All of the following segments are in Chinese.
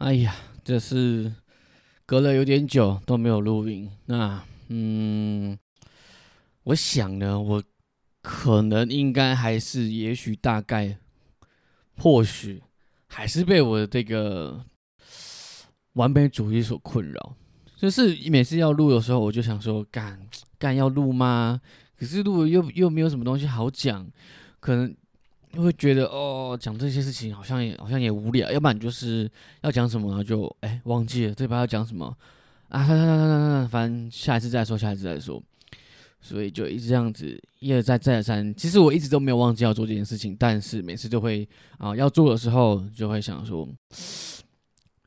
哎呀，这是隔了有点久都没有录音。那嗯，我想呢，我可能应该还是，也许大概，或许还是被我的这个完美主义所困扰。就是每次要录的时候，我就想说，干干要录吗？可是录又又没有什么东西好讲，可能。就会觉得哦，讲这些事情好像也好像也无聊，要不然就是要讲什么然后就哎忘记了，这把要讲什么啊？反正下一次再说，下一次再说，所以就一直这样子一而再再而三。其实我一直都没有忘记要做这件事情，但是每次都会啊要做的时候就会想说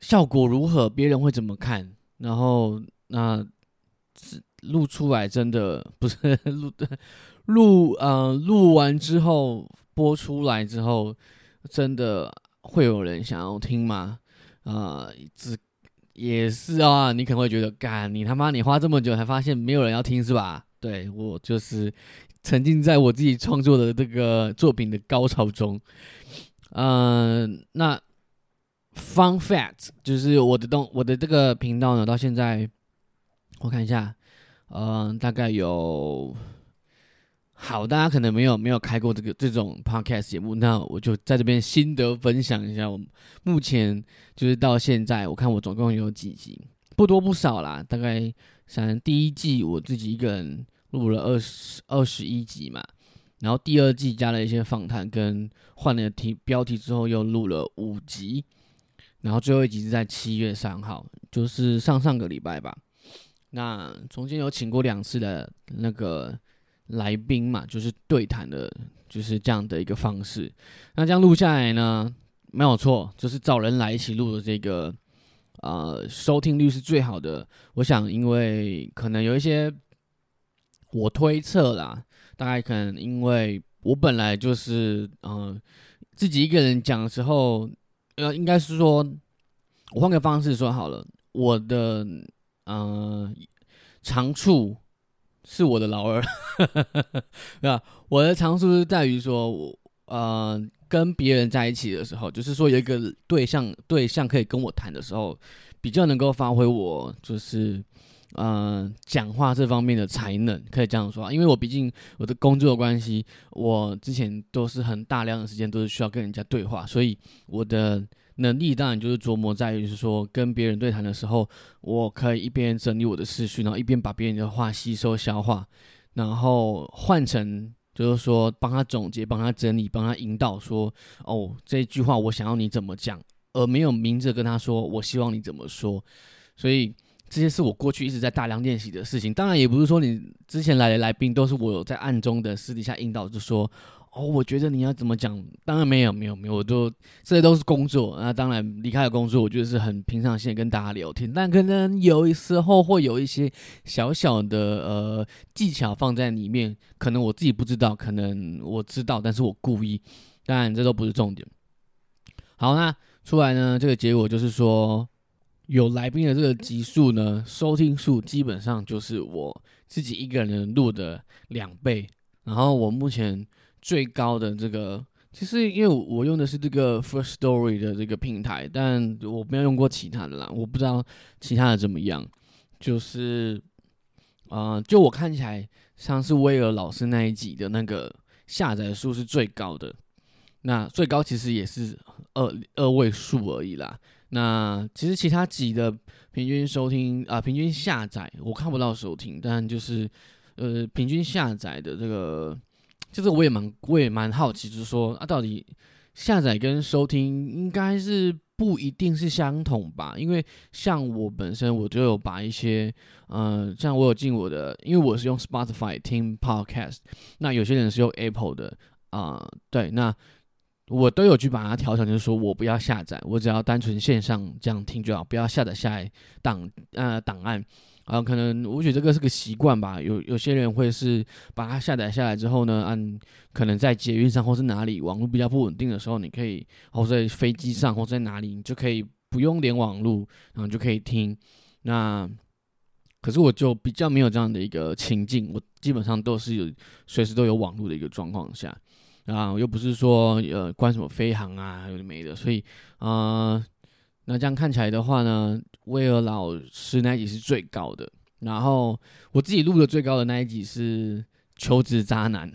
效果如何，别人会怎么看？然后那录出来真的不是录的录呃录完之后。播出来之后，真的会有人想要听吗？啊，只也是啊，你可能会觉得，干你他妈，你花这么久才发现没有人要听是吧？对我就是沉浸在我自己创作的这个作品的高潮中。嗯，那 fun fact 就是我的东我的这个频道呢，到现在我看一下，嗯，大概有。好，大家可能没有没有开过这个这种 podcast 节目，那我就在这边心得分享一下。我目前就是到现在，我看我总共有几集，不多不少啦，大概像第一季我自己一个人录了二十二十一集嘛，然后第二季加了一些访谈跟换了题标题之后又录了五集，然后最后一集是在七月三号，就是上上个礼拜吧。那中间有请过两次的那个。来宾嘛，就是对谈的，就是这样的一个方式。那这样录下来呢，没有错，就是找人来一起录的这个，呃，收听率是最好的。我想，因为可能有一些，我推测啦，大概可能因为我本来就是，嗯，自己一个人讲的时候，呃，应该是说，我换个方式说好了，我的，嗯，长处。是我的老二，对吧？我的长处是在于说，我呃跟别人在一起的时候，就是说有一个对象，对象可以跟我谈的时候，比较能够发挥我就是呃讲话这方面的才能，可以这样说。因为我毕竟我的工作关系，我之前都是很大量的时间都是需要跟人家对话，所以我的。能力当然就是琢磨在于，是说跟别人对谈的时候，我可以一边整理我的思绪，然后一边把别人的话吸收消化，然后换成就是说帮他总结、帮他整理、帮他引导，说哦这句话我想要你怎么讲，而没有明着跟他说我希望你怎么说。所以这些是我过去一直在大量练习的事情。当然也不是说你之前来的来宾都是我有在暗中的私底下引导，就说。哦，我觉得你要怎么讲？当然没有，没有，没有，我都这些都是工作。那当然离开了工作，我觉得是很平常心跟大家聊天。但可能有时候会有一些小小的呃技巧放在里面，可能我自己不知道，可能我知道，但是我故意。当然这都不是重点。好，那出来呢，这个结果就是说，有来宾的这个集数呢，收听数基本上就是我自己一个人录的两倍。然后我目前。最高的这个，其实因为我用的是这个 First Story 的这个平台，但我没有用过其他的啦，我不知道其他的怎么样。就是，呃，就我看起来，像是威尔老师那一集的那个下载数是最高的，那最高其实也是二二位数而已啦。那其实其他集的平均收听啊，平均下载我看不到收听，但就是呃，平均下载的这个。就是我也蛮我也蛮好奇，就是说啊，到底下载跟收听应该是不一定是相同吧？因为像我本身我就有把一些，呃，像我有进我的，因为我是用 Spotify 听 Podcast，那有些人是用 Apple 的啊，对，那我都有去把它调成，就是说我不要下载，我只要单纯线上这样听就好，不要下载下来档呃档案。啊，可能我觉得这个是个习惯吧。有有些人会是把它下载下来之后呢，按可能在捷运上或是哪里网络比较不稳定的时候，你可以或在飞机上或在哪里，你就可以不用连网络，然后就可以听。那可是我就比较没有这样的一个情境，我基本上都是有随时都有网络的一个状况下啊，又不是说呃关什么飞航啊有的没的，所以啊。那这样看起来的话呢，威尔老师那一集是最高的。然后我自己录的最高的那一集是求职渣男，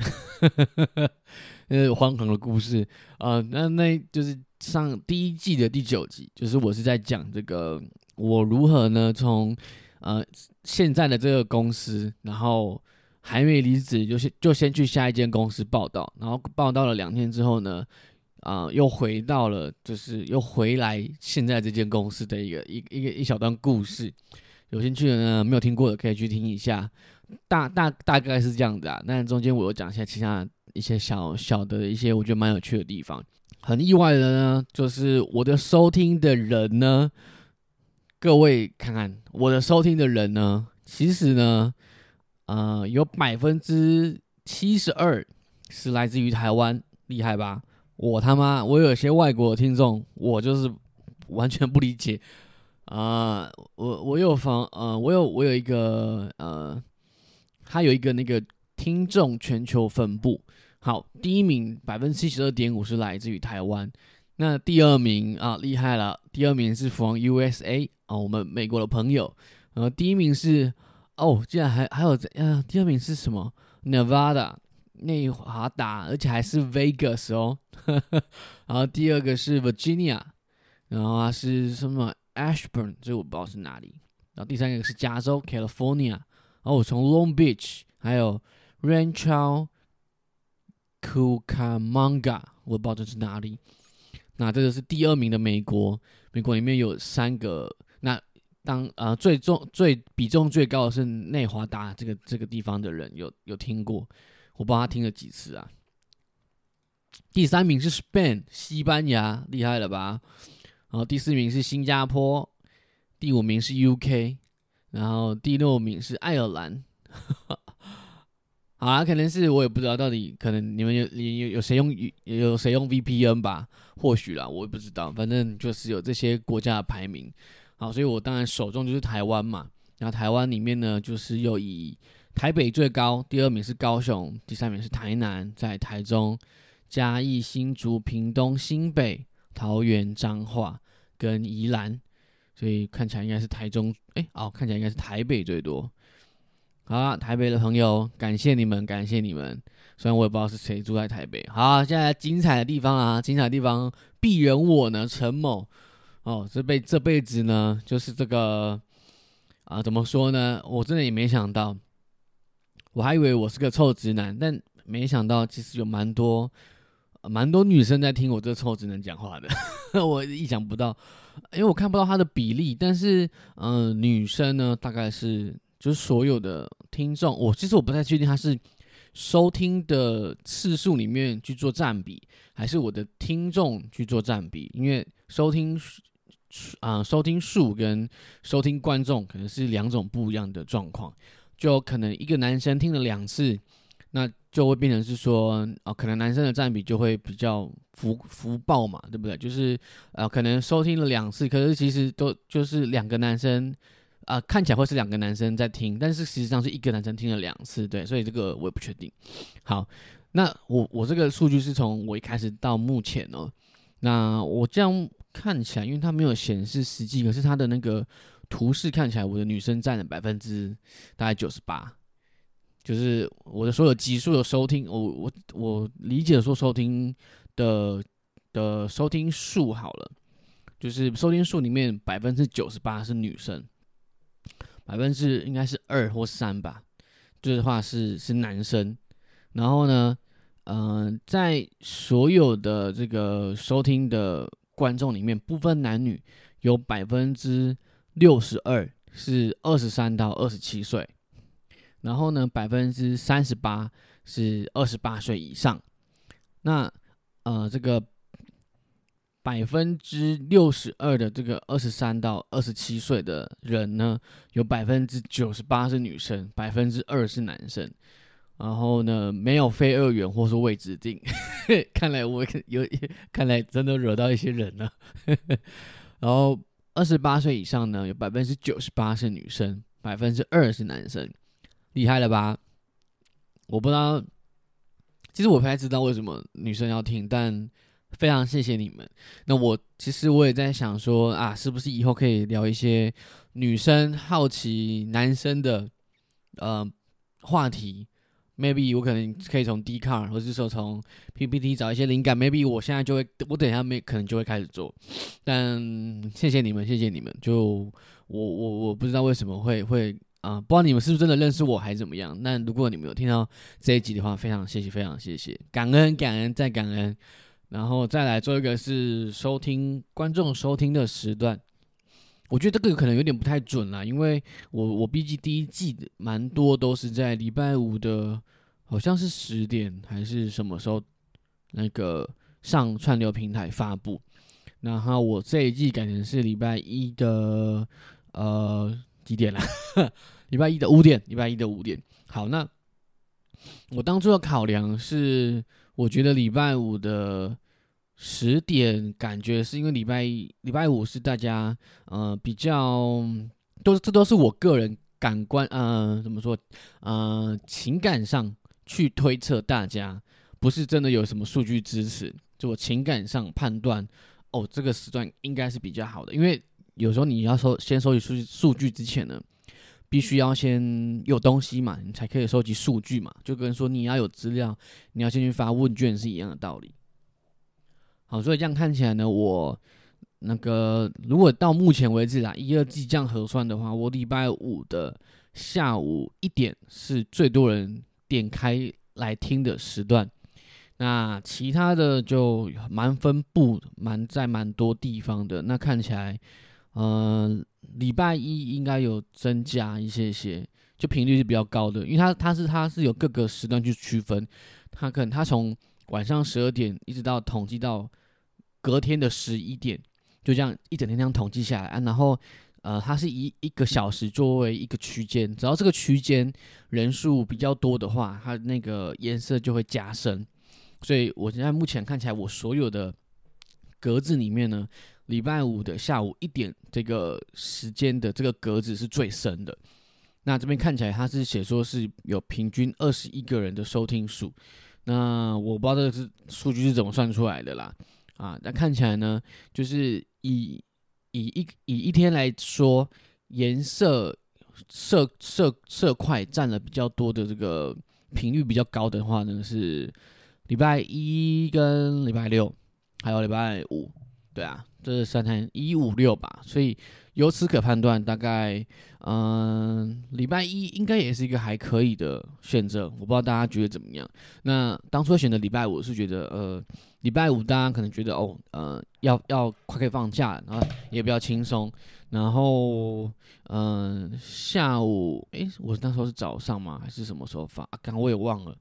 呃，荒唐的故事啊。那那就是上第一季的第九集，就是我是在讲这个我如何呢从呃现在的这个公司，然后还没离职，就先就先去下一间公司报道，然后报道了两天之后呢，啊，又回到了就是又回来现在这间公司的一个一一个一小段故事。有兴趣的呢，没有听过的可以去听一下，大大大概是这样子啊。那中间我有讲一下其他一些小小的一些我觉得蛮有趣的地方。很意外的呢，就是我的收听的人呢，各位看看我的收听的人呢，其实呢，呃，有百分之七十二是来自于台湾，厉害吧？我他妈，我有些外国听众，我就是完全不理解。啊，我我有房，呃，我有我有一个，呃，他有一个那个听众全球分布。好，第一名百分之七十二点五是来自于台湾，那第二名啊厉害了，第二名是 from USA 啊，我们美国的朋友。然后第一名是哦，竟然还还有呃，第二名是什么？Nevada 内华达，而且还是 Vegas 哦。然后第二个是 Virginia，然后啊是什么？Ashburn，这我不知道是哪里。然后第三个是加州 California，然后我从 Long Beach，还有 Rancho Cucamonga，我不知道这是哪里。那这个是第二名的美国，美国里面有三个。那当呃最重最比重最高的是内华达这个这个地方的人有有听过，我帮他听了几次啊。第三名是 Spain，西班牙，厉害了吧？然后第四名是新加坡，第五名是 UK，然后第六名是爱尔兰。好啊，可能是我也不知道到底，可能你们有有有谁用有谁用 VPN 吧？或许啦，我也不知道。反正就是有这些国家的排名。好，所以我当然手中就是台湾嘛。然后台湾里面呢，就是又以台北最高，第二名是高雄，第三名是台南，在台中、嘉义、新竹、屏东、新北。桃园、彰化跟宜兰，所以看起来应该是台中，哎，哦，看起来应该是台北最多。好了，台北的朋友，感谢你们，感谢你们。虽然我也不知道是谁住在台北。好，现在精彩的地方啊，精彩的地方，鄙人我呢，陈某，哦，这辈这辈子呢，就是这个啊，怎么说呢？我真的也没想到，我还以为我是个臭直男，但没想到其实有蛮多。蛮多女生在听我这臭直男讲话的，我意想不到，因为我看不到他的比例，但是，嗯，女生呢，大概是就是所有的听众，我其实我不太确定他是收听的次数里面去做占比，还是我的听众去做占比，因为收听啊收听数跟收听观众可能是两种不一样的状况，就可能一个男生听了两次。那就会变成是说，啊，可能男生的占比就会比较福福报嘛，对不对？就是，呃，可能收听了两次，可是其实都就是两个男生，啊，看起来会是两个男生在听，但是实际上是一个男生听了两次，对，所以这个我也不确定。好，那我我这个数据是从我一开始到目前哦，那我这样看起来，因为它没有显示实际，可是它的那个图示看起来，我的女生占了百分之大概九十八。就是我的所有集数的收听，我我我理解说收听的的收听数好了，就是收听数里面百分之九十八是女生，百分之应该是二或三吧，就是话是是男生。然后呢，嗯，在所有的这个收听的观众里面，不分男女，有百分之六十二是二十三到二十七岁。然后呢，百分之三十八是二十八岁以上。那呃，这个百分之六十二的这个二十三到二十七岁的人呢，有百分之九十八是女生，百分之二是男生。然后呢，没有非二元或是未指定。看来我 有，看来真的惹到一些人了。然后二十八岁以上呢，有百分之九十八是女生，百分之二是男生。厉害了吧？我不知道，其实我不太知道为什么女生要听，但非常谢谢你们。那我其实我也在想说啊，是不是以后可以聊一些女生好奇男生的呃话题？Maybe 我可能可以从 D car 或是说从 PPT 找一些灵感。Maybe 我现在就会，我等一下没可能就会开始做。但谢谢你们，谢谢你们。就我我我不知道为什么会会啊，不知道你们是不是真的认识我还是怎么样。那如果你们有听到这一集的话，非常谢谢，非常谢谢，感恩感恩再感恩。然后再来做一个是收听观众收听的时段，我觉得这个可能有点不太准啦，因为我我毕竟第一季蛮多都是在礼拜五的，好像是十点还是什么时候那个上串流平台发布，然后我这一季改成是礼拜一的呃几点啦？礼拜一的五点，礼拜一的五点。好，那我当初的考量是。我觉得礼拜五的十点，感觉是因为礼拜、礼拜五是大家呃比较都这都是我个人感官呃怎么说呃情感上去推测，大家不是真的有什么数据支持，就我情感上判断哦这个时段应该是比较好的，因为有时候你要收先收集数数据之前呢。必须要先有东西嘛，你才可以收集数据嘛，就跟说你要有资料，你要先去发问卷是一样的道理。好，所以这样看起来呢，我那个如果到目前为止啦，一二季这样核算的话，我礼拜五的下午一点是最多人点开来听的时段，那其他的就蛮分布，蛮在蛮多地方的。那看起来，嗯。礼拜一应该有增加一些些，就频率是比较高的，因为它它是它是有各个时段去区分，它可能它从晚上十二点一直到统计到隔天的十一点，就这样一整天这样统计下来啊，然后呃它是以一个小时作为一个区间，只要这个区间人数比较多的话，它那个颜色就会加深，所以我现在目前看起来我所有的格子里面呢。礼拜五的下午一点这个时间的这个格子是最深的。那这边看起来它是写说是有平均二十一个人的收听数。那我不知道这个是数据是怎么算出来的啦。啊，那看起来呢，就是以以一以一天来说，颜色色色色块占了比较多的这个频率比较高的话呢，是礼拜一跟礼拜六，还有礼拜五。对啊。这是三天一五六吧，所以由此可判断，大概嗯，礼拜一应该也是一个还可以的选择。我不知道大家觉得怎么样。那当初选择礼拜五是觉得，呃，礼拜五大家可能觉得哦，呃，要要快可以放假，然后也比较轻松。然后嗯，下午诶，我那时候是早上吗？还是什么时候发？刚刚我也忘了。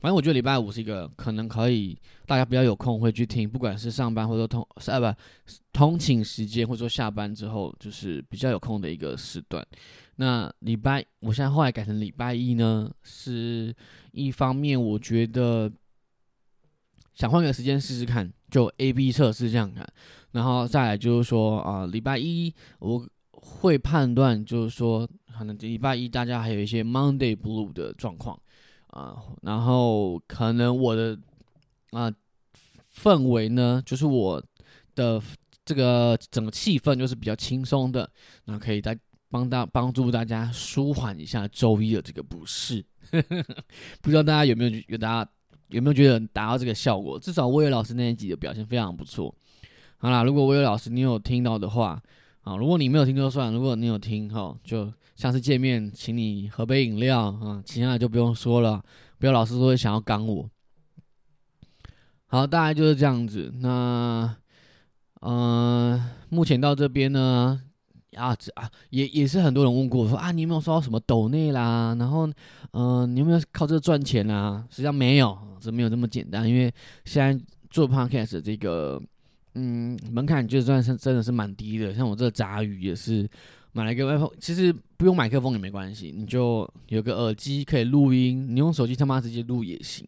反正我觉得礼拜五是一个可能可以大家比较有空会去听，不管是上班或者通是啊不通勤时间，或者说下班之后，就是比较有空的一个时段。那礼拜我现在后来改成礼拜一呢，是一方面我觉得想换个时间试试看，就 A B 测试这样看，然后再来就是说啊，礼拜一我会判断就是说，可能礼拜一大家还有一些 Monday Blue 的状况。啊，然后可能我的啊氛围呢，就是我的这个整个气氛就是比较轻松的，那可以再帮大帮助大家舒缓一下周一的这个不适。不知道大家有没有有大家有没有觉得达到这个效果？至少威尔老师那一集的表现非常不错。好啦，如果威尔老师你有听到的话，啊，如果你没有听就算，如果你有听哈，就。下次见面，请你喝杯饮料啊，其他的就不用说了，不要老是说想要刚我。好，大概就是这样子。那，嗯，目前到这边呢，啊啊，也也是很多人问过，说啊，你有没有收到什么抖内啦？然后，嗯，你有没有靠这赚钱啊？实际上没有，这没有这么简单，因为现在做 podcast 这个，嗯，门槛就算是真的是蛮低的，像我这杂鱼也是。买了一个麦克风，其实不用麦克风也没关系，你就有个耳机可以录音，你用手机他妈直接录也行。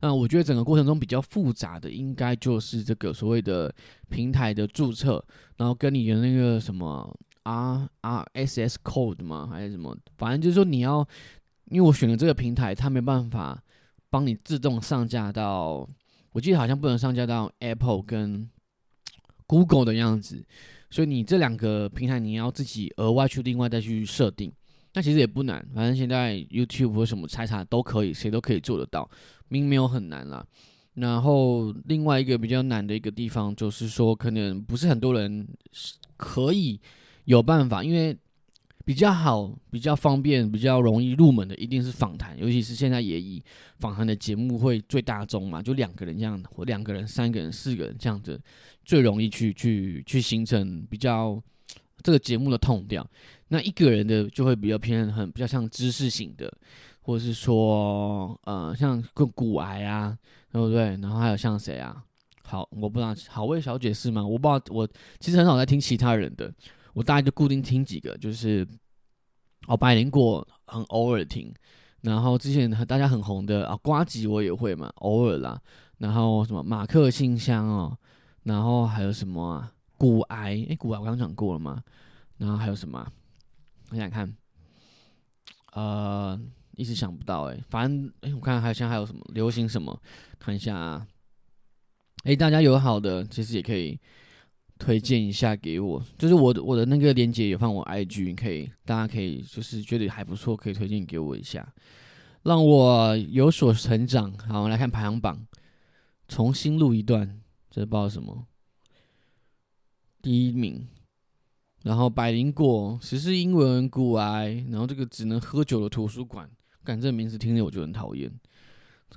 那我觉得整个过程中比较复杂的，应该就是这个所谓的平台的注册，然后跟你的那个什么 R R S S code 吗？还是什么？反正就是说你要，因为我选了这个平台，它没办法帮你自动上架到我记得好像不能上架到 Apple 跟 Google 的样子，所以你这两个平台你要自己额外去另外再去设定。那其实也不难，反正现在 YouTube 或什么拆查都可以，谁都可以做得到，并没有很难啦。然后另外一个比较难的一个地方，就是说可能不是很多人可以有办法，因为比较好、比较方便、比较容易入门的，一定是访谈，尤其是现在也以访谈的节目会最大众嘛，就两个人这样，或两个人、三个人、四个人这样子，最容易去去去形成比较这个节目的痛调。那一个人的就会比较偏很比较像知识型的，或者是说呃像个骨癌啊。对不对？然后还有像谁啊？好，我不知道好味小姐是吗？我不知道，我其实很少在听其他人的，我大概就固定听几个，就是哦，百灵果很偶尔听，然后之前大家很红的啊，瓜吉我也会嘛，偶尔啦。然后什么马克信箱哦，然后还有什么啊？骨癌，哎，骨癌我刚讲过了吗？然后还有什么？我想看，呃。一时想不到哎，反正哎，我看还现在还有什么流行什么，看一下啊。哎，大家有好的，其实也可以推荐一下给我。就是我的我的那个链接也放我 IG，你可以大家可以就是觉得还不错，可以推荐给我一下，让我有所成长。好，我们来看排行榜，重新录一段，这不知道什么第一名。然后百灵果，实施英文骨癌，然后这个只能喝酒的图书馆。感这名字听着我就很讨厌，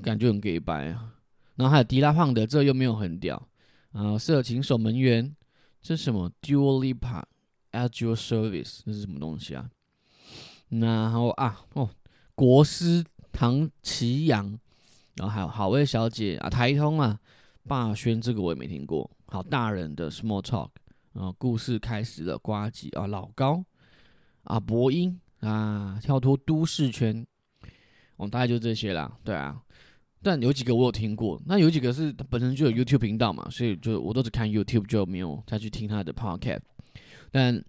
感觉很 gay 白啊。然后还有迪拉胖的，这又没有很屌。啊色情守门员，这是什么 d u a l i p a at your service，这是什么东西啊？然后啊哦，国师唐奇阳，然后还有好味小姐啊，台通啊，霸轩这个我也没听过。好大人的 Small Talk，然后故事开始了，瓜吉啊，老高啊，博音啊，跳脱都市圈。哦，大概就这些啦，对啊，但有几个我有听过，那有几个是本身就有 YouTube 频道嘛，所以就我都只看 YouTube，就没有再去听他的 Podcast。但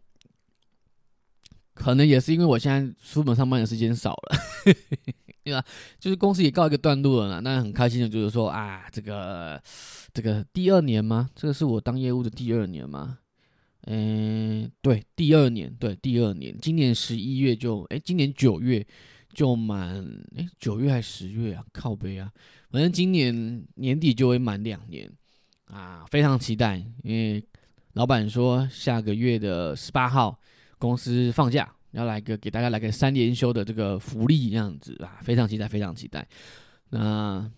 可能也是因为我现在出门上班的时间少了，对吧？就是公司也告一个段落了，那很开心的就是说啊，这个这个第二年吗？这个是我当业务的第二年吗？嗯，对，第二年，对，第二年，今年十一月就，哎，今年九月。就满哎九月还是十月啊，靠背啊，反正今年年底就会满两年啊，非常期待，因为老板说下个月的十八号公司放假，要来个给大家来个三连休的这个福利这样子。啊，非常期待，非常期待。那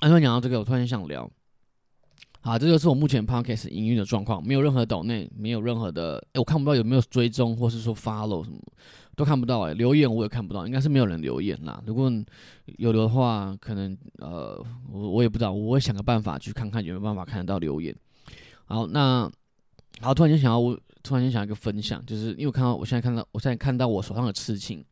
突然讲到这个，我突然想聊，好，这就是我目前 podcast 营运的状况，没有任何岛内，没有任何的，我看不到有没有追踪或是说 follow 什么。都看不到哎，留言我也看不到，应该是没有人留言啦。如果有的话，可能呃，我我也不知道，我会想个办法去看看有没有办法看得到留言。好，那好，突然间想要，我突然间想一个分享，就是因为我看到我现在看到我现在看到我手上的刺青，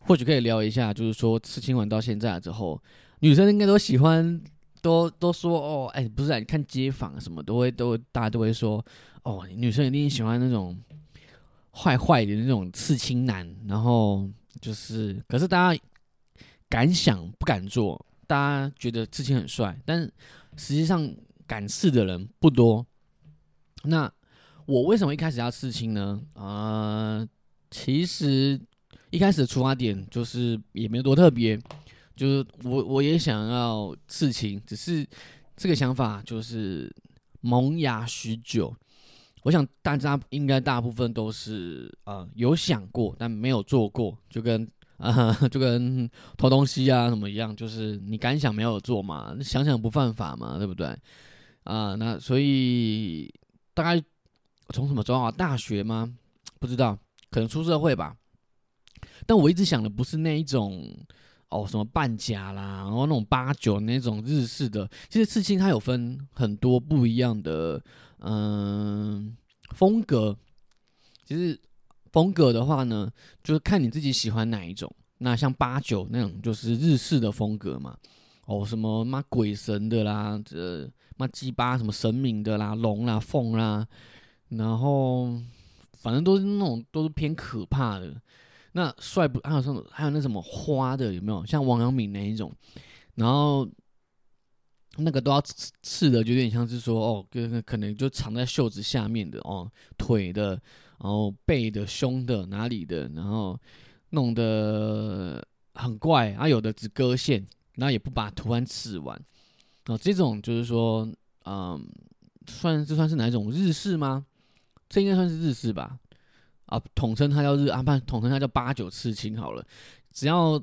或许可以聊一下，就是说刺青完到现在之后，女生应该都喜欢，都都说哦，哎，不是啊，你看街访什么都会都大家都会说哦，女生一定喜欢那种。坏坏的那种刺青男，然后就是，可是大家敢想不敢做，大家觉得刺青很帅，但实际上敢刺的人不多。那我为什么一开始要刺青呢？呃，其实一开始的出发点就是也没有多特别，就是我我也想要刺青，只是这个想法就是萌芽许久。我想大家应该大部分都是呃有想过，但没有做过，就跟啊 就跟偷东西啊什么一样，就是你敢想没有做嘛，想想不犯法嘛，对不对？啊，那所以大概从什么时候啊？大学吗？不知道，可能出社会吧。但我一直想的不是那一种哦，什么半甲啦，然后那种八九那种日式的。其实刺青它有分很多不一样的。嗯，风格其实风格的话呢，就是看你自己喜欢哪一种。那像八九那种就是日式的风格嘛，哦，什么妈鬼神的啦，这妈鸡巴什么神明的啦，龙啦凤啦，然后反正都是那种都是偏可怕的。那帅不还有什么还有那什么花的有没有？像王阳明那一种，然后那个都要刺刺的，就有点像是说哦，可可能就藏在袖子下面的哦，腿的，然后背的、胸的哪里的，然后弄得很怪啊，有的只割线，然后也不把图案刺完，哦，这种就是说，嗯，算这算是哪一种日式吗？这应该算是日式吧，啊，统称它叫日啊，不，统称它叫八九刺青好了，只要。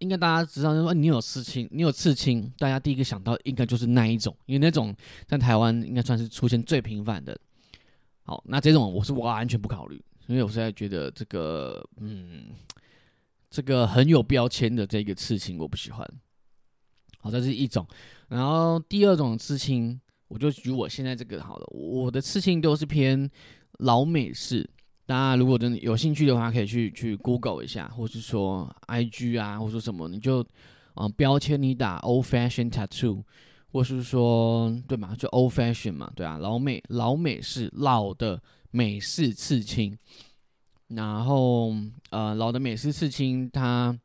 应该大家知道，就说你有刺青，你有刺青，大家第一个想到应该就是那一种，因为那种在台湾应该算是出现最频繁的。好，那这种我是完全不考虑，因为我现在觉得这个，嗯，这个很有标签的这个刺青我不喜欢。好，这是一种。然后第二种刺青，我就举我现在这个好了，我的刺青都是偏老美式。大家如果真的有兴趣的话，可以去去 Google 一下，或是说 IG 啊，或者说什么，你就嗯标签你打 Old Fashion Tattoo，或是说对嘛，就 Old Fashion 嘛，对啊，老美老美式老的美式刺青，然后呃老的美式刺青，它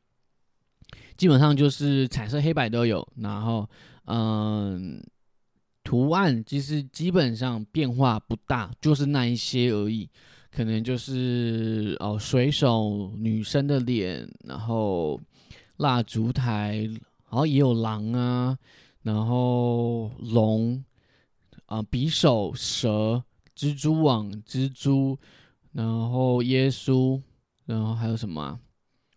基本上就是彩色黑白都有，然后嗯图案其实基本上变化不大，就是那一些而已。可能就是哦，水手女生的脸，然后蜡烛台，然后也有狼啊，然后龙啊，匕首、蛇、蜘蛛网、蜘蛛，然后耶稣，然后还有什么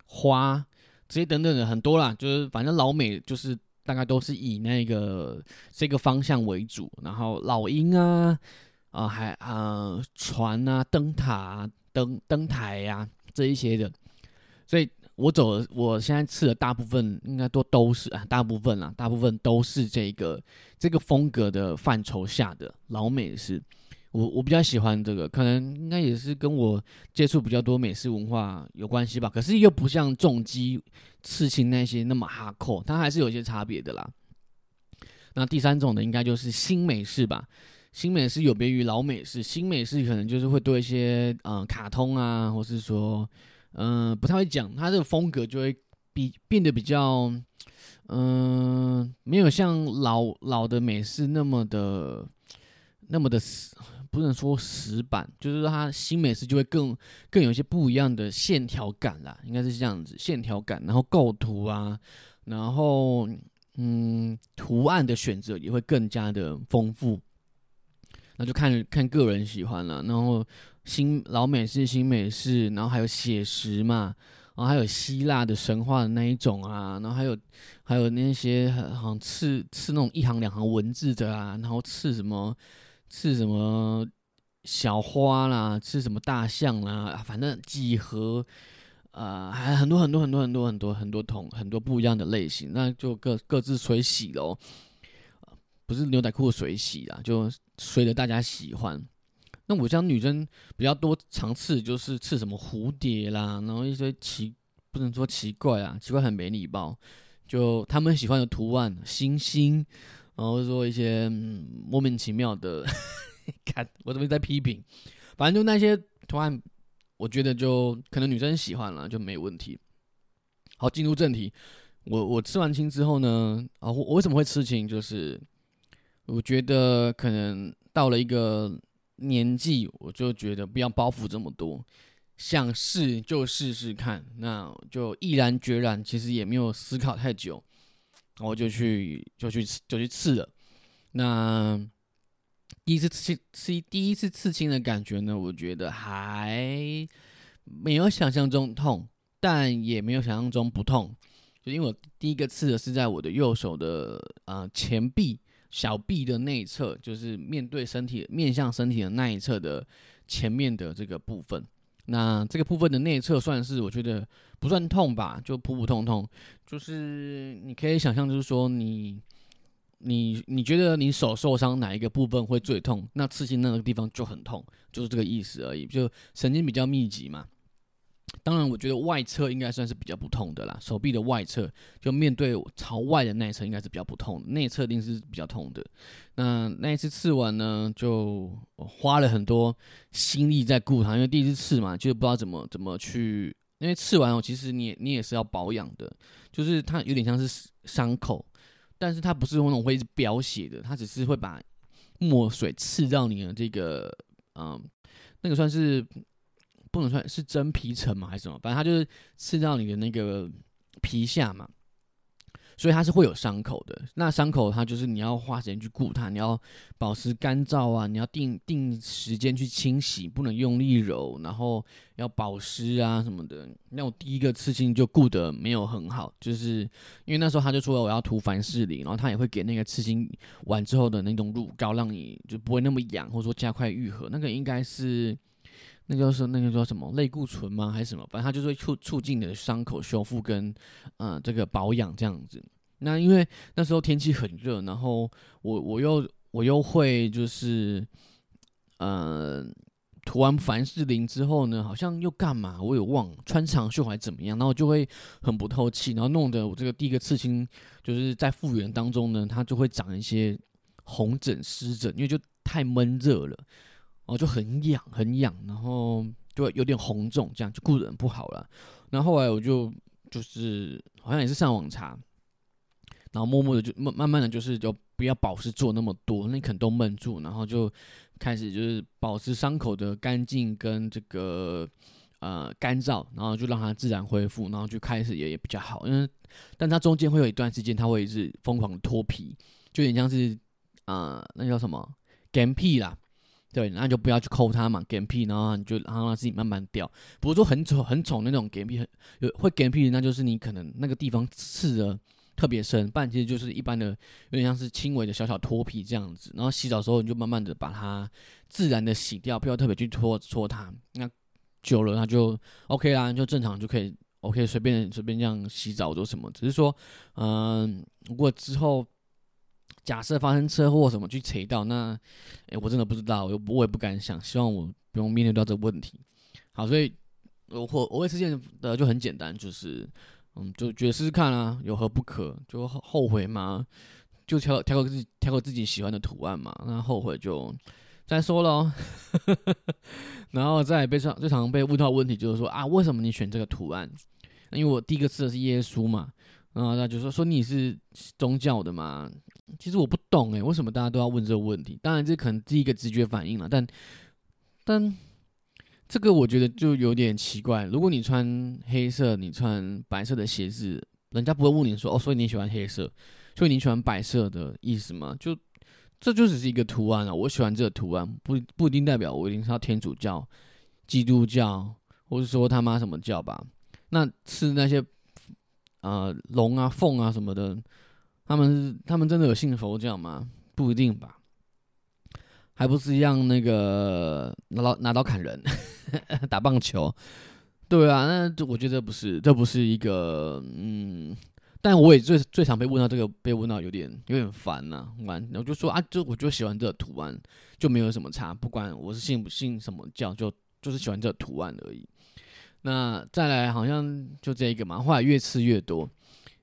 花这些等等的很多啦，就是反正老美就是大概都是以那个这个方向为主，然后老鹰啊。啊，还啊，船啊，灯塔啊，灯灯台呀，这一些的，所以我走，我现在吃的大部分应该都都是啊，大部分啦，大部分都是这个这个风格的范畴下的老美式，我我比较喜欢这个，可能应该也是跟我接触比较多美式文化有关系吧，可是又不像重击刺青那些那么哈扣，它还是有一些差别的啦。那第三种的应该就是新美式吧。新美式有别于老美式，新美式可能就是会多一些嗯卡通啊，或是说嗯不太会讲，它这个风格就会比变得比较嗯没有像老老的美式那么的那么的死，不能说死板，就是说它新美式就会更更有一些不一样的线条感啦，应该是这样子，线条感，然后构图啊，然后嗯图案的选择也会更加的丰富。那就看看个人喜欢了，然后新老美式、新美式，然后还有写实嘛，然后还有希腊的神话的那一种啊，然后还有还有那些好像刺刺那种一行两行文字的啊，然后刺什么刺什么小花啦，刺什么大象啦，反正几何，呃，还很多很多很多很多很多很多同很多不一样的类型，那就各各自随喜喽。不是牛仔裤水洗啦，就随着大家喜欢。那我像女生比较多常刺，就是刺什么蝴蝶啦，然后一些奇不能说奇怪啊，奇怪很没礼貌。就他们喜欢的图案，星星，然后说一些莫名其妙的。看我这边在批评，反正就那些图案，我觉得就可能女生喜欢了就没问题。好，进入正题，我我吃完青之后呢，啊，我我为什么会吃青？就是。我觉得可能到了一个年纪，我就觉得不要包袱这么多，想试就试试看，那就毅然决然，其实也没有思考太久，我就去就去就去刺了。那第一次刺刺第一次刺青的感觉呢，我觉得还没有想象中痛，但也没有想象中不痛，就因为我第一个刺的是在我的右手的呃前臂。小臂的内侧就是面对身体、面向身体的那一侧的前面的这个部分。那这个部分的内侧算是我觉得不算痛吧，就普普通通。就是你可以想象，就是说你、你、你觉得你手受伤哪一个部分会最痛？那刺青那个地方就很痛，就是这个意思而已。就神经比较密集嘛。当然，我觉得外侧应该算是比较不痛的啦。手臂的外侧，就面对朝外的那一侧，应该是比较不痛，内侧一定是比较痛的。那那一次刺完呢，就花了很多心力在顾它，因为第一次刺嘛，就不知道怎么怎么去。因为刺完哦，其实你你也是要保养的，就是它有点像是伤口，但是它不是那种会飙血的，它只是会把墨水刺到你的这个，嗯，那个算是不能算是真皮层嘛，还是什么？反正它就是刺到你的那个皮下嘛。所以它是会有伤口的，那伤口它就是你要花时间去顾它，你要保持干燥啊，你要定定时间去清洗，不能用力揉，然后要保湿啊什么的。那我第一个刺青就顾得没有很好，就是因为那时候他就说我要涂凡士林，然后他也会给那个刺青完之后的那种乳膏，让你就不会那么痒，或者说加快愈合。那个应该是那就是那个叫什么类固醇吗？还是什么？反正它就是会促促进你的伤口修复跟嗯这个保养这样子。那因为那时候天气很热，然后我我又我又会就是，呃，涂完凡士林之后呢，好像又干嘛？我有忘穿长袖还怎么样？然后就会很不透气，然后弄得我这个第一个刺青就是在复原当中呢，它就会长一些红疹湿疹，因为就太闷热了，然后就很痒很痒，然后就会有点红肿，这样就顾人不好了。然后后来我就就是好像也是上网查。然后默默的就慢慢慢的就是就不要保湿做那么多，那可能都闷住，然后就开始就是保持伤口的干净跟这个呃干燥，然后就让它自然恢复，然后就开始也也比较好。因为但它中间会有一段时间，它会是疯狂脱皮，就有点像是啊那叫什么干皮啦，对，那就不要去抠它嘛，干皮，然后你就让它自己慢慢掉。不是说很丑很丑那种干皮，有会干皮，那就是你可能那个地方刺的。特别深，不然其实就是一般的，有点像是轻微的小小脱皮这样子。然后洗澡的时候，你就慢慢的把它自然的洗掉，不要特别去搓搓它。那久了，它就 OK 啦，就正常就可以 OK，随便随便这样洗澡做什么。只是说，嗯，如果之后假设发生车祸什么去扯到，那哎，我真的不知道，我我也不敢想，希望我不用面对到这个问题。好，所以我我我会实现的就很简单，就是。嗯，就觉得试试看啊，有何不可？就后悔吗？就挑挑个自己挑个自己喜欢的图案嘛。那后悔就再说喽。然后再被常最常被问到问题就是说啊，为什么你选这个图案？因为我第一个吃的是耶稣嘛。然后他就说说你是宗教的嘛？其实我不懂诶，为什么大家都要问这个问题？当然这可能第一个直觉反应了，但但。这个我觉得就有点奇怪。如果你穿黑色，你穿白色的鞋子，人家不会问你说：“哦，所以你喜欢黑色，所以你喜欢白色的意思吗？”就这就只是一个图案啊，我喜欢这个图案，不不一定代表我一定是要天主教、基督教，或者说他妈什么教吧。那吃那些呃龙啊、凤啊什么的，他们他们真的有信佛教吗？不一定吧。还不是一样那个拿刀拿刀砍人。打棒球，对啊，那我觉得不是，这不是一个，嗯，但我也最最常被问到这个，被问到有点有点烦呐，完，然后就说啊，就我就喜欢这个图案，就没有什么差，不管我是信不信什么教，就就是喜欢这个图案而已。那再来好像就这一个嘛，后来越吃越多。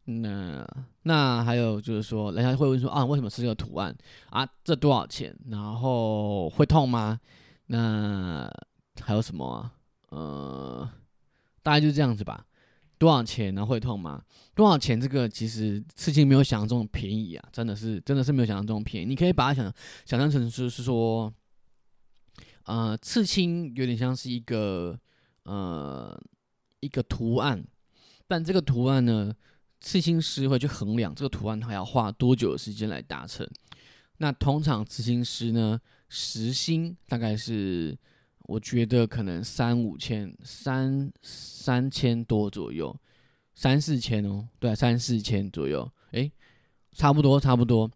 那那还有就是说，人家会问说啊，为什么是这个图案啊？这多少钱？然后会痛吗？那还有什么？呃，大概就是这样子吧。多少钱呢？会痛吗？多少钱？这个其实刺青没有想象中便宜啊，真的是，真的是没有想象中便宜。你可以把它想想象成是是说，呃，刺青有点像是一个呃一个图案，但这个图案呢，刺青师会去衡量这个图案他要花多久的时间来达成。那通常刺青师呢，时薪大概是。我觉得可能三五千、三三千多左右，三四千哦，对，三四千左右，诶，差不多差不多。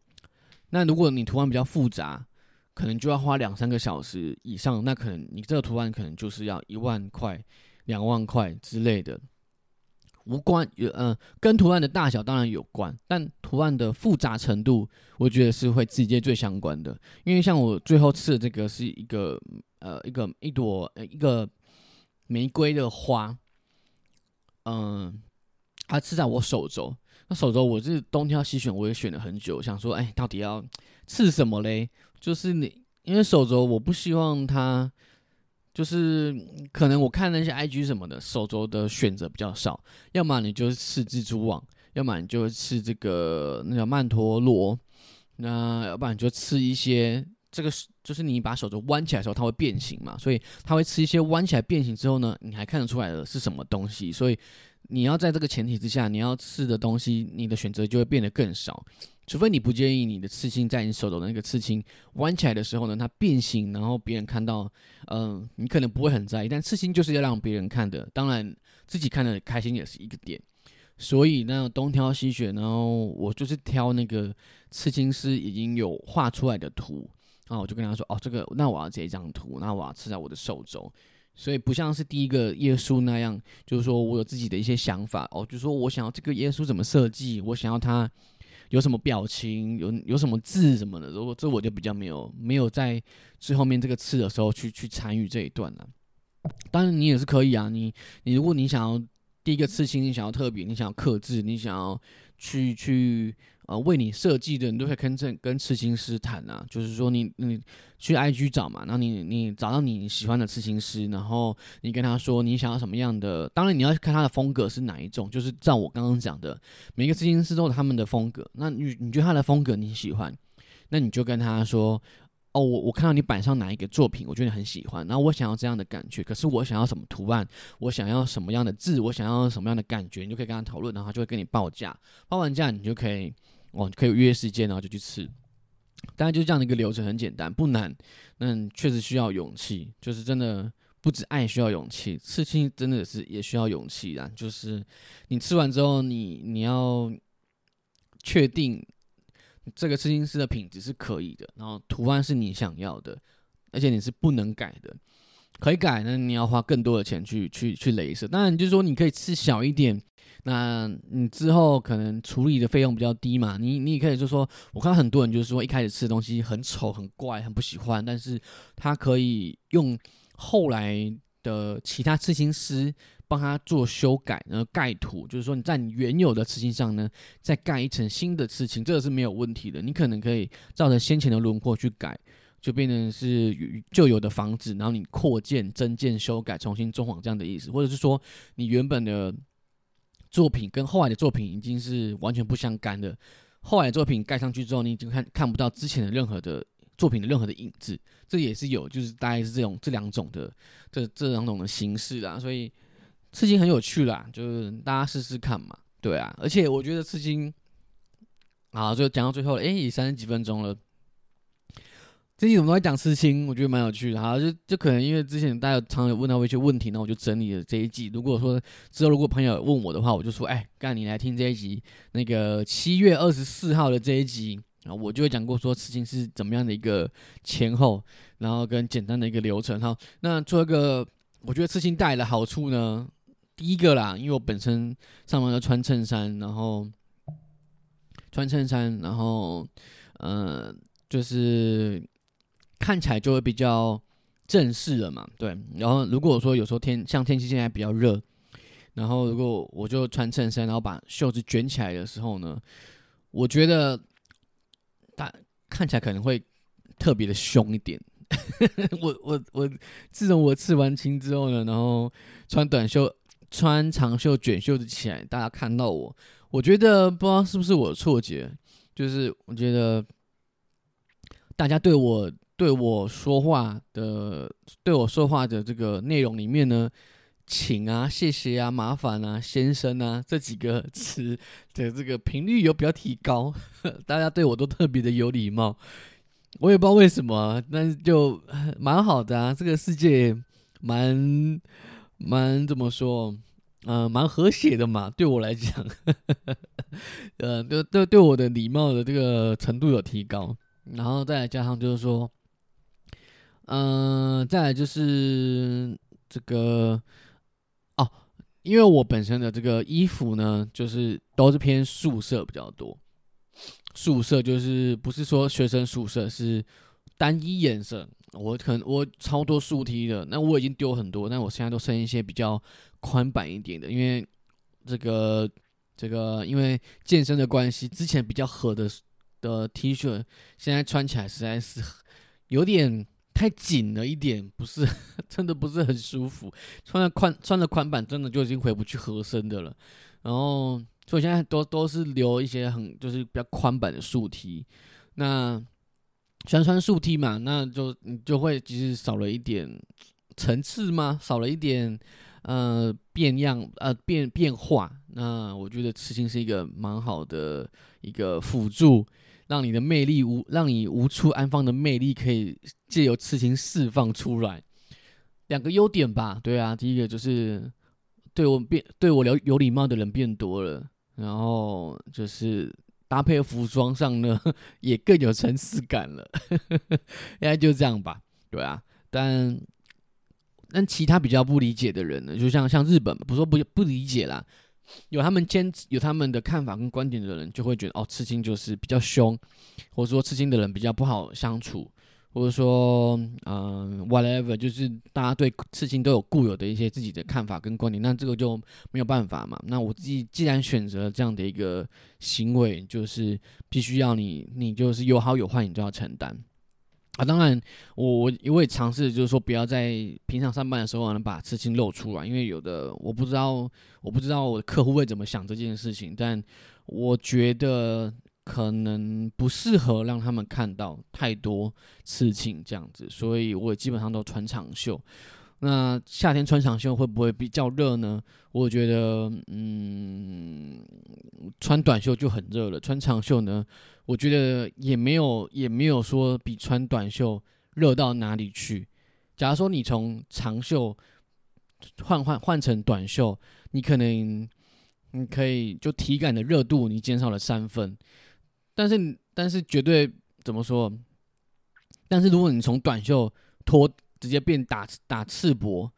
那如果你图案比较复杂，可能就要花两三个小时以上，那可能你这个图案可能就是要一万块、两万块之类的。无关有嗯，跟图案的大小当然有关，但图案的复杂程度，我觉得是会直接最相关的。因为像我最后刺的这个是一个呃一个一朵呃一个玫瑰的花，嗯，它刺在我手肘。那手肘我是东挑西选，我也选了很久，想说哎，到底要刺什么嘞？就是你因为手肘我不希望它。就是可能我看那些 IG 什么的，手镯的选择比较少，要么你就是刺蜘蛛网，要么你就刺这个那叫曼陀罗，那要不然你就吃一些这个就是你把手肘弯起来的时候，它会变形嘛，所以它会吃一些弯起来变形之后呢，你还看得出来的是什么东西，所以你要在这个前提之下，你要吃的东西，你的选择就会变得更少。除非你不介意你的刺青在你手肘的那个刺青弯起来的时候呢，它变形，然后别人看到，嗯，你可能不会很在意。但刺青就是要让别人看的，当然自己看的开心也是一个点。所以那东挑西选，然后我就是挑那个刺青师已经有画出来的图，然后我就跟他说，哦，这个那我要这张图，那我要刺在我的手肘。所以不像是第一个耶稣那样，就是说我有自己的一些想法，哦，就说我想要这个耶稣怎么设计，我想要他。有什么表情，有有什么字什么的，如果这我就比较没有没有在最后面这个刺的时候去去参与这一段了。当然你也是可以啊，你你如果你想要第一个刺青，你想要特别，你想要克制，你想要去去。呃，为你设计的，你都可以跟这跟刺青师谈啊。就是说，你你去 IG 找嘛，然后你你找到你喜欢的刺青师，然后你跟他说你想要什么样的。当然，你要看他的风格是哪一种。就是照我刚刚讲的，每个刺青师都有他们的风格。那你你觉得他的风格你喜欢，那你就跟他说，哦，我我看到你板上哪一个作品，我觉得很喜欢，然后我想要这样的感觉。可是我想要什么图案，我想要什么样的字，我想要什么样的感觉，你就可以跟他讨论，然后他就会跟你报价。报完价，你就可以。哦，可以约时间，然后就去吃。当然，就是这样的一个流程很简单，不难。那确实需要勇气，就是真的不止爱需要勇气，刺青真的是也需要勇气啊。就是你吃完之后，你你要确定这个刺青师的品质是可以的，然后图案是你想要的，而且你是不能改的。可以改，呢你要花更多的钱去去去镭射。当然，就是说你可以吃小一点。那你之后可能处理的费用比较低嘛？你你也可以就说，我看到很多人就是说一开始吃的东西很丑、很怪、很不喜欢，但是他可以用后来的其他刺青师帮他做修改，然后盖图，就是说你在你原有的刺青上呢再盖一层新的刺青，这个是没有问题的。你可能可以照着先前的轮廓去改，就变成是旧有的房子，然后你扩建、增建、修改、重新装潢这样的意思，或者是说你原本的。作品跟后来的作品已经是完全不相干的。后来作品盖上去之后，你已经看看不到之前的任何的作品的任何的影子。这也是有，就是大概是这种这两种的这这两种的形式啦。所以刺青很有趣啦，就是大家试试看嘛。对啊，而且我觉得刺青，好，就讲到最后了，哎，三十几分钟了。这期我们都在讲刺青，我觉得蛮有趣的。好，就就可能因为之前大家常有问到一些问题，那我就整理了这一季。如果说之后如果朋友问我的话，我就说，哎，干你来听这一集，那个七月二十四号的这一集啊，我就会讲过说刺青是怎么样的一个前后，然后跟简单的一个流程。哈，那做一个，我觉得刺青带来的好处呢，第一个啦，因为我本身上班要穿衬衫，然后穿衬衫，然后呃，就是。看起来就会比较正式了嘛，对。然后如果说有时候天像天气现在比较热，然后如果我就穿衬衫，然后把袖子卷起来的时候呢，我觉得大看起来可能会特别的凶一点。我我我自从我刺完青之后呢，然后穿短袖、穿长袖卷袖子起来，大家看到我，我觉得不知道是不是我错觉，就是我觉得大家对我。对我说话的，对我说话的这个内容里面呢，请啊、谢谢啊、麻烦啊、先生啊这几个 词的这个频率有比较提高，大家对我都特别的有礼貌，我也不知道为什么，但是就蛮好的啊，这个世界蛮蛮怎么说，嗯，蛮和谐的嘛，对我来讲，呃，对对对我的礼貌的这个程度有提高，然后再加上就是说。嗯，再来就是这个哦，因为我本身的这个衣服呢，就是都是偏素色比较多。素色就是不是说学生宿舍是单一颜色，我可能我超多素 T 的，那我已经丢很多，但我现在都剩一些比较宽版一点的，因为这个这个因为健身的关系，之前比较合的的 T 恤，现在穿起来实在是有点。太紧了一点，不是 真的不是很舒服。穿了宽穿了宽版，真的就已经回不去合身的了。然后所以现在都都是留一些很就是比较宽版的竖梯。那喜欢穿竖梯嘛，那就你就会其实少了一点层次吗？少了一点呃变样呃变变化。那我觉得刺青是一个蛮好的一个辅助，让你的魅力无让你无处安放的魅力可以借由刺青释放出来。两个优点吧，对啊，第一个就是对我变对我有有礼貌的人变多了，然后就是搭配服装上呢 也更有层次感了，应该就这样吧，对啊，但但其他比较不理解的人呢，就像像日本，不说不不理解啦，有他们坚持有他们的看法跟观点的人，就会觉得哦，刺青就是比较凶，或者说刺青的人比较不好相处。或者说，嗯，whatever，就是大家对刺青都有固有的一些自己的看法跟观点，那这个就没有办法嘛。那我自己既然选择了这样的一个行为，就是必须要你，你就是有好有坏，你都要承担啊。当然，我我我也尝试，就是说不要在平常上班的时候能把刺青露出来，因为有的我不知道，我不知道我的客户会怎么想这件事情，但我觉得。可能不适合让他们看到太多刺青这样子，所以我也基本上都穿长袖。那夏天穿长袖会不会比较热呢？我觉得，嗯，穿短袖就很热了。穿长袖呢，我觉得也没有也没有说比穿短袖热到哪里去。假如说你从长袖换换换成短袖，你可能你可以就体感的热度你减少了三分。但是，但是绝对怎么说？但是如果你从短袖脱直接变打打赤膊，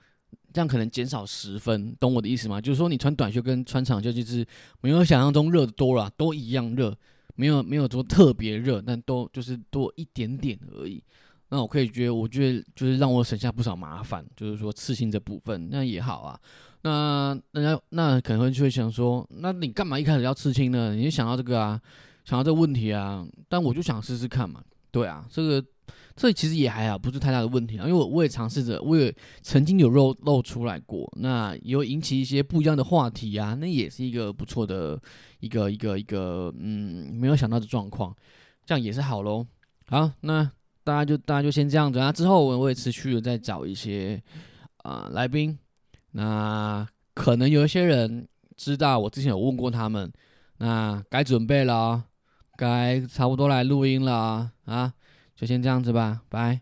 这样可能减少十分，懂我的意思吗？就是说你穿短袖跟穿长袖就是没有想象中热的多了，都一样热，没有没有说特别热，但都就是多一点点而已。那我可以觉得，我觉得就是让我省下不少麻烦，就是说刺青这部分那也好啊。那人家那可能就会想说，那你干嘛一开始要刺青呢？你就想到这个啊？想到这个问题啊，但我就想试试看嘛。对啊，这个这其实也还好，不是太大的问题啊。因为我我也尝试着，我也曾经有露露出来过，那有引起一些不一样的话题啊，那也是一个不错的一个一个一个嗯，没有想到的状况，这样也是好喽。好，那大家就大家就先这样子啊。之后我我也持续的在找一些啊来宾，那可能有一些人知道我之前有问过他们，那该准备了。该差不多来录音了啊，就先这样子吧，拜。